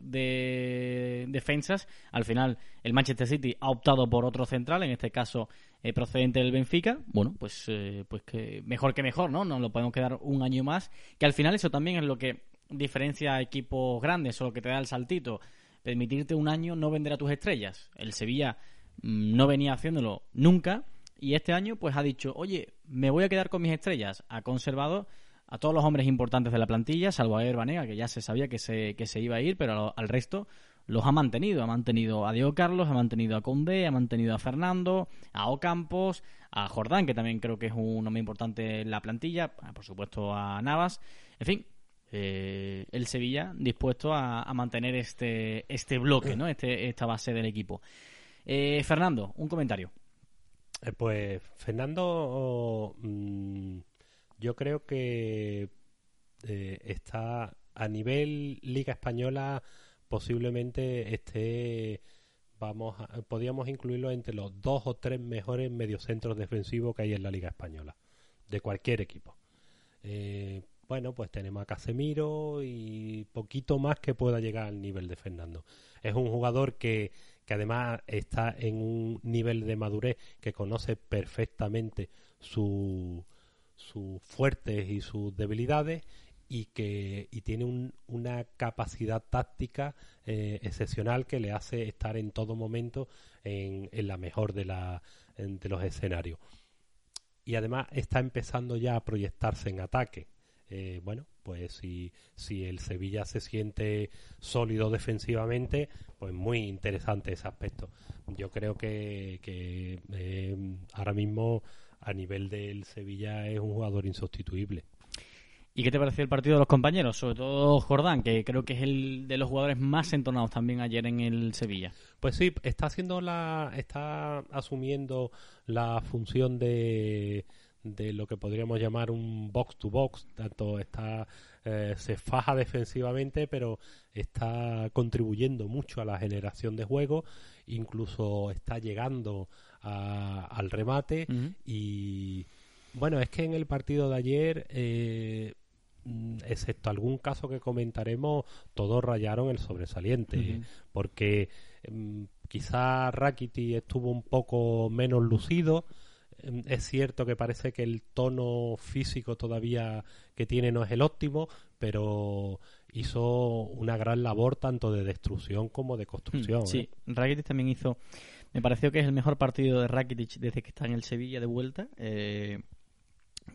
defensas. Al final, el Manchester City ha optado por otro central, en este caso eh, procedente del Benfica. Bueno, pues, eh, pues que mejor que mejor, ¿no? Nos lo podemos quedar un año más. Que al final eso también es lo que diferencia a equipos grandes o lo que te da el saltito. Permitirte un año no vender a tus estrellas. El Sevilla mm, no venía haciéndolo nunca y este año pues ha dicho, oye, me voy a quedar con mis estrellas. Ha conservado a todos los hombres importantes de la plantilla, salvo a Herbanega, que ya se sabía que se, que se iba a ir, pero al resto los ha mantenido. Ha mantenido a Diego Carlos, ha mantenido a Condé, ha mantenido a Fernando, a Ocampos, a Jordán, que también creo que es un hombre importante en la plantilla, ah, por supuesto a Navas. En fin, eh, el Sevilla dispuesto a, mantener este, este bloque, ¿no? Este, esta base del equipo. Eh, Fernando, un comentario. Eh, pues Fernando... Mm, yo creo que eh, está a nivel Liga Española posiblemente esté vamos podríamos incluirlo entre los dos o tres mejores mediocentros defensivos que hay en la Liga Española de cualquier equipo. Eh, bueno pues tenemos a Casemiro y poquito más que pueda llegar al nivel de Fernando. Es un jugador que que además está en un nivel de madurez que conoce perfectamente su sus fuertes y sus debilidades y que y tiene una capacidad táctica eh, excepcional que le hace estar en todo momento en, la mejor de, la, de los escenarios. Y además está empezando ya a proyectarse en ataque. Eh, bueno, pues si, si el Sevilla se siente sólido defensivamente, pues muy interesante ese aspecto. Yo creo que, que eh, ahora mismo a nivel del Sevilla es un jugador insustituible. ¿Y qué te pareció el partido de los compañeros? Sobre todo Jordán, que creo que es el de los jugadores más entonados también ayer en el Sevilla. Pues sí, está haciendo la, está asumiendo la función de, de lo que podríamos llamar un box to box. Tanto está eh, se faja defensivamente, pero está contribuyendo mucho a la generación de juego. Incluso está llegando al remate. Y bueno, es que en el partido de ayer, eh, mm, excepto algún caso que comentaremos, todos rayaron el sobresaliente, porque mm, quizá Rakiti estuvo un poco menos lucido, mm, es cierto que parece que el tono físico todavía que tiene no es el óptimo, pero hizo una gran labor tanto de destrucción como de construcción. Sí, ¿eh? Rakitic también hizo me pareció que es el mejor partido de Rakitic desde que está en el Sevilla de vuelta. Eh,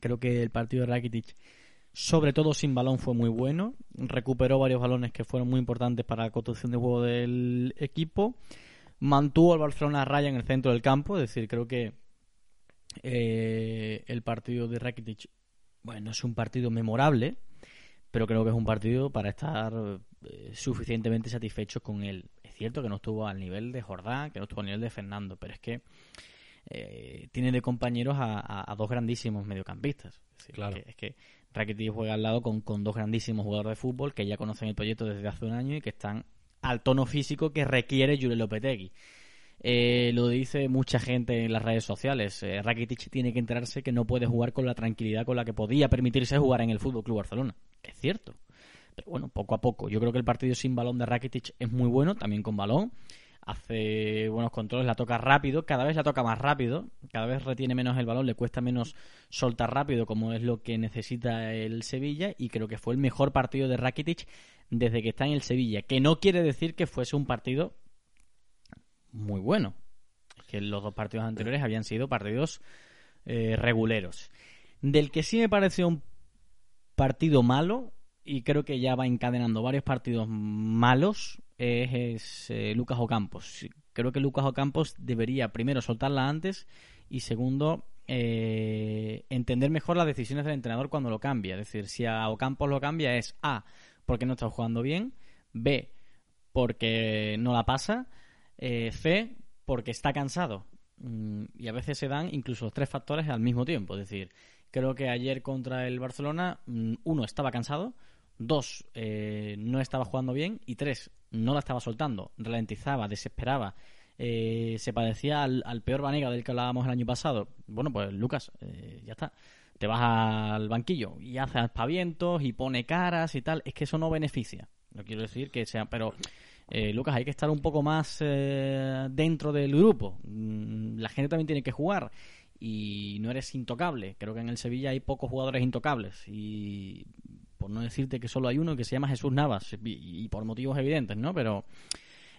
creo que el partido de Rakitic, sobre todo sin balón, fue muy bueno. Recuperó varios balones que fueron muy importantes para la construcción de juego del equipo. Mantuvo al Barcelona a raya en el centro del campo. Es decir, creo que eh, el partido de Rakitic, bueno, es un partido memorable, pero creo que es un partido para estar eh, suficientemente satisfechos con él cierto que no estuvo al nivel de Jordán, que no estuvo al nivel de Fernando, pero es que eh, tiene de compañeros a, dos grandísimos mediocampistas. Es claro. que, es que Rakitic juega al lado con, dos grandísimos jugadores de fútbol que ya conocen el proyecto desde hace un año y que están al tono físico que requiere Julio Lopetegui. Eh, lo dice mucha gente en las redes sociales. Eh, Rakitic tiene que enterarse que no puede jugar con la tranquilidad con la que podía permitirse jugar en el Fútbol Club Barcelona. Es cierto bueno, poco a poco. Yo creo que el partido sin balón de Rakitic es muy bueno, también con balón. hace buenos controles, la toca rápido, cada vez la toca más rápido, cada vez retiene menos el balón, le cuesta menos soltar rápido como es lo que necesita el Sevilla y creo que fue el mejor partido de Rakitic desde que está en el Sevilla, que no quiere decir que fuese un partido muy bueno, que los dos partidos anteriores habían sido partidos eh, reguleros. Del que sí me pareció un partido malo, y creo que ya va encadenando varios partidos malos, es, eh, Lucas Ocampos. Creo que Lucas Ocampos debería primero soltarla antes y segundo eh, entender mejor las decisiones del entrenador cuando lo cambia. Es decir, si a Ocampos lo cambia es A, porque no está jugando bien, B, porque no la pasa, eh, C, porque está cansado. Mm, y a veces se dan incluso los tres factores al mismo tiempo. Es decir, creo que ayer contra el Barcelona, mm, uno, estaba cansado, dos, eh, no estaba jugando bien y tres, no la estaba soltando, ralentizaba, desesperaba, eh, se parecía al, peor Vanega del que hablábamos el año pasado. Bueno, pues Lucas, eh, ya está. Te vas al banquillo y hace aspavientos y pone caras y tal. Es que eso no beneficia. No quiero decir que sea, pero Lucas, hay que estar un poco más dentro del grupo. Mm, la gente también tiene que jugar y no eres intocable. Creo que en el Sevilla hay pocos jugadores intocables y por no decirte que solo hay uno que se llama Jesús Navas, y, por motivos evidentes, ¿no? Pero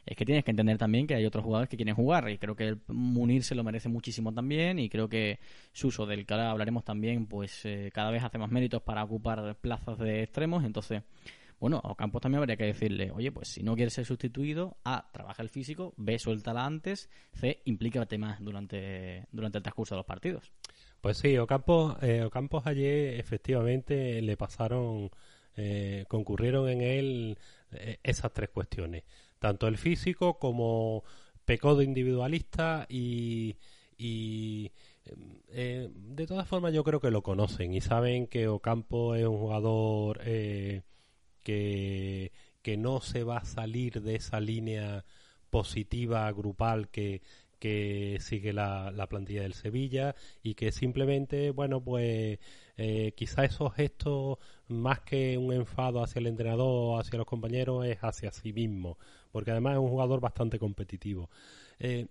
es que tienes que entender también que hay otros jugadores que quieren jugar y creo que el Munir se lo merece muchísimo también y creo que Suso, del que ahora hablaremos también, pues eh, cada vez hace más méritos para ocupar plazas de extremos, entonces... Bueno, a Campos también habría que decirle, oye, pues si no quieres ser sustituido, A, trabaja el físico, B, suéltala antes, C, implícate más durante, durante el transcurso de los partidos. Pues sí, Ocampos, eh, Ocampos ayer efectivamente le pasaron, eh, concurrieron en él eh, esas tres cuestiones, tanto el físico como pecado individualista y, y eh, de todas formas yo creo que lo conocen y saben que Ocampo es un jugador que, que no se va a salir de esa línea positiva grupal que, que sigue la, la, plantilla del Sevilla y que simplemente, bueno, pues eh, quizá esos gestos, más que un enfado hacia el entrenador o hacia los compañeros, es hacia sí mismo, porque además es un jugador bastante competitivo. Eh,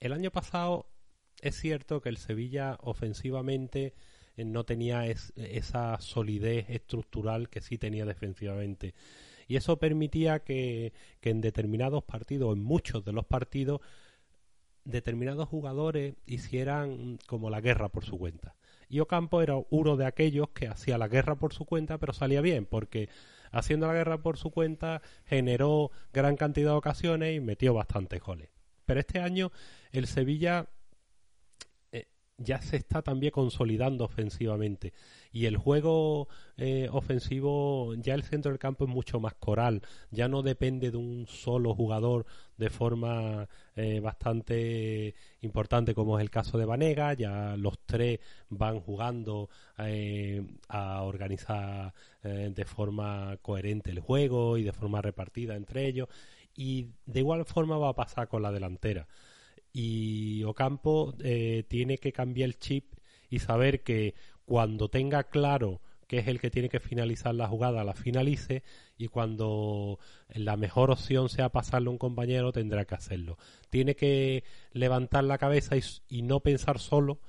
el año pasado es cierto que el Sevilla ofensivamente no tenía esa solidez estructural que sí tenía defensivamente. Y eso permitía que, que en determinados partidos, en muchos de los partidos, determinados jugadores hicieran como la guerra por su cuenta. Y Ocampo era uno de aquellos que hacía la guerra por su cuenta, pero salía bien, porque haciendo la guerra por su cuenta generó gran cantidad de ocasiones y metió bastantes goles. Pero este año el Sevilla eh, ya se está también consolidando ofensivamente. Y el juego eh, ofensivo ya el centro del campo es mucho más coral. Ya no depende de un solo jugador de forma eh, bastante importante como es el caso de Vanega. Ya los tres van jugando eh, a organizar de forma coherente el juego y de forma repartida entre ellos. Y de igual forma va a pasar con la delantera y Ocampo tiene que cambiar el chip y saber que cuando tenga claro que es el que tiene que finalizar la jugada, la finalice y cuando la mejor opción sea pasarle a un compañero tendrá que hacerlo. Tiene que levantar la cabeza y, no pensar solo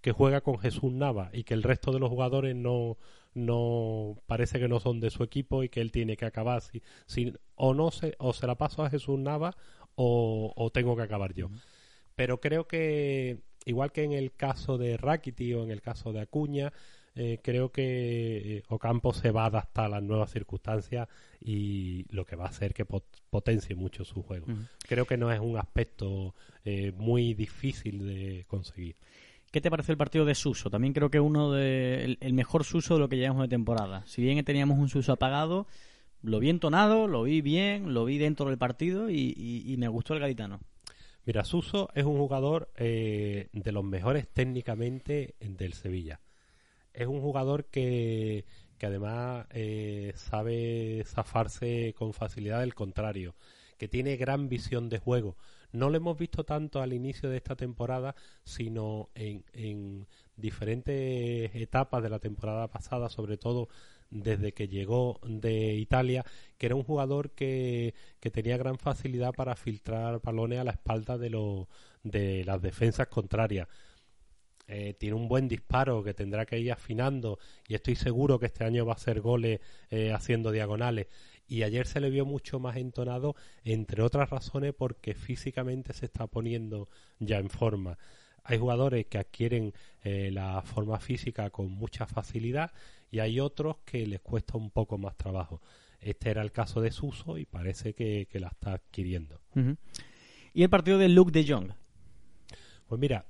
que juega con Jesús Nava y que el resto de los jugadores no, no parece que no son de su equipo y que él tiene que acabar si, o no se o se la paso a Jesús Nava o, tengo que acabar yo. Pero creo que igual que en el caso de Rakiti o en el caso de Acuña, eh, creo que eh, Ocampo se va a adaptar a las nuevas circunstancias y lo que va a hacer que potencie mucho su juego. Creo que no es un aspecto eh, muy difícil de conseguir. ¿Qué te pareció el partido de Suso? También creo que uno de el, mejor Suso de lo que llevamos de temporada. Si bien teníamos un Suso apagado, lo vi entonado, lo vi bien, lo vi dentro del partido y me gustó el gaditano. Mira, Suso es un jugador eh, de los mejores técnicamente del Sevilla. Es un jugador que, que además eh, sabe zafarse con facilidad del contrario, que tiene gran visión de juego. no lo hemos visto tanto al inicio de esta temporada, sino en, en diferentes etapas de la temporada pasada, sobre todo desde que llegó de Italia, que era un jugador que, tenía gran facilidad para filtrar balones a la espalda de, de las defensas contrarias. Eh, tiene un buen disparo que tendrá que ir afinando y estoy seguro que este año va a hacer goles eh, haciendo diagonales y ayer se le vio mucho más entonado entre otras razones porque físicamente se está poniendo ya en forma hay jugadores que adquieren eh, la forma física con mucha facilidad y hay otros que les cuesta un poco más trabajo. Este era el caso de Suso y parece que, la está adquiriendo. ¿Y el partido de Luke de Jong? Pues mira,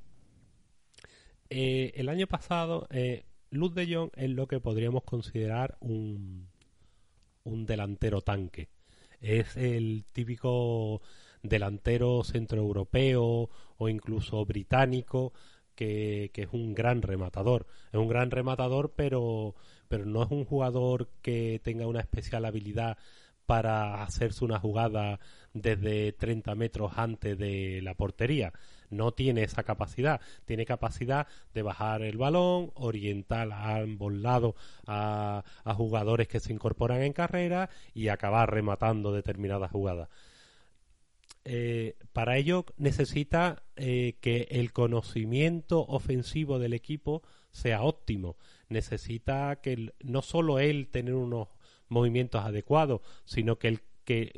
eh, el año pasado, eh, Luz de Jong es lo que podríamos considerar un, un delantero tanque. Es el típico delantero centroeuropeo o incluso británico que, es un gran rematador. Es un gran rematador, pero, pero no es un jugador que tenga una especial habilidad para hacerse una jugada desde 30 metros antes de la portería. No tiene esa capacidad. Tiene capacidad de bajar el balón, orientar a ambos lados a, jugadores que se incorporan en carrera y acabar rematando determinadas jugadas. Eh, para ello necesita eh, que el conocimiento ofensivo del equipo sea óptimo. Necesita que no solo él tener unos movimientos adecuados, sino que,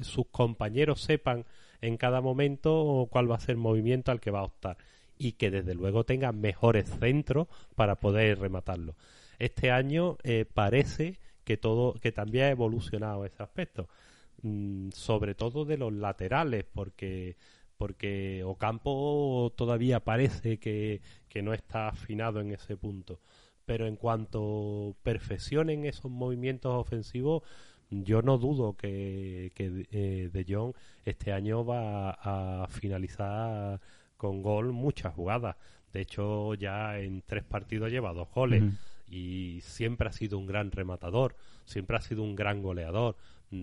sus compañeros sepan en cada momento cuál va a ser el movimiento al que va a optar y que desde luego tenga mejores centros para poder rematarlo. Este año eh, parece que todo que también ha evolucionado ese aspecto, mm, sobre todo de los laterales, porque porque Ocampo todavía parece que, que no está afinado en ese punto pero en cuanto perfeccionen esos movimientos ofensivos, yo no dudo que, eh, De Jong este año va a finalizar con gol muchas jugadas. De hecho, ya en tres partidos lleva dos goles. Y siempre ha sido un gran rematador, siempre ha sido un gran goleador.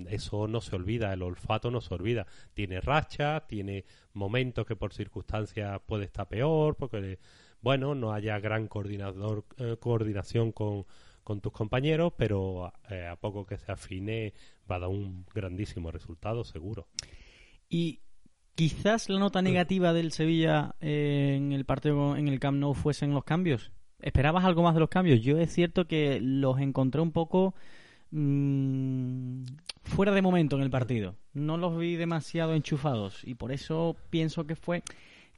Eso no se olvida, el olfato no se olvida. Tiene racha, tiene momentos que por circunstancias puede estar peor, porque bueno, no haya gran coordinador, eh, coordinación con, tus compañeros, pero eh, a poco que se afine va a dar un grandísimo resultado, seguro. Y quizás la nota negativa del Sevilla eh, en el partido en el Camp Nou fuesen los cambios. ¿Esperabas algo más de los cambios? Yo es cierto que los encontré un poco mm, fuera de momento en el partido. No los vi demasiado enchufados y por eso pienso que fue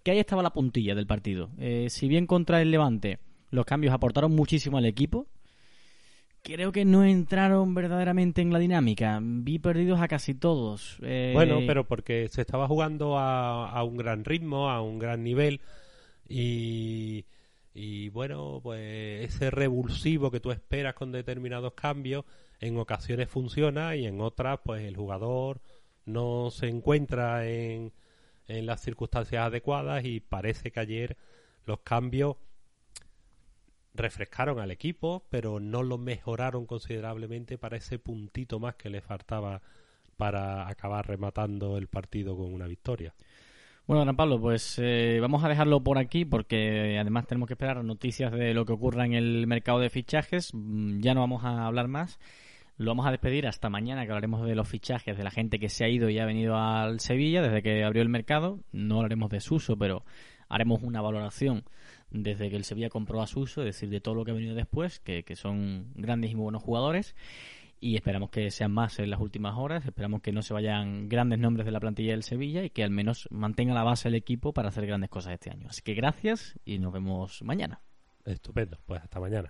que ahí estaba la puntilla del partido. Eh, si bien contra el Levante los cambios aportaron muchísimo al equipo, creo que no entraron verdaderamente en la dinámica. Vi perdidos a casi todos. Eh, bueno, pero porque se estaba jugando a, un gran ritmo, a un gran nivel y, y bueno, pues ese revulsivo que tú esperas con determinados cambios en ocasiones funciona y en otras pues el jugador no se encuentra en en las circunstancias adecuadas y parece que ayer los cambios refrescaron al equipo, pero no lo mejoraron considerablemente para ese puntito más que le faltaba para acabar rematando el partido con una victoria. Bueno, Gran Pablo, pues eh, vamos a dejarlo por aquí porque además tenemos que esperar noticias de lo que ocurra en el mercado de fichajes. Mm, ya no vamos a hablar más. Lo vamos a despedir hasta mañana, que hablaremos de los fichajes, de la gente que se ha ido y ha venido al Sevilla desde que abrió el mercado. No hablaremos de Suso, pero haremos una valoración desde que el Sevilla compró a Suso, es decir, de todo lo que ha venido después, que, son grandes y muy buenos jugadores. Y esperamos que sean más en las últimas horas. Esperamos que no se vayan grandes nombres de la plantilla del Sevilla y que al menos mantenga la base el equipo para hacer grandes cosas este año. Así que gracias y nos vemos mañana. Estupendo, pues hasta mañana.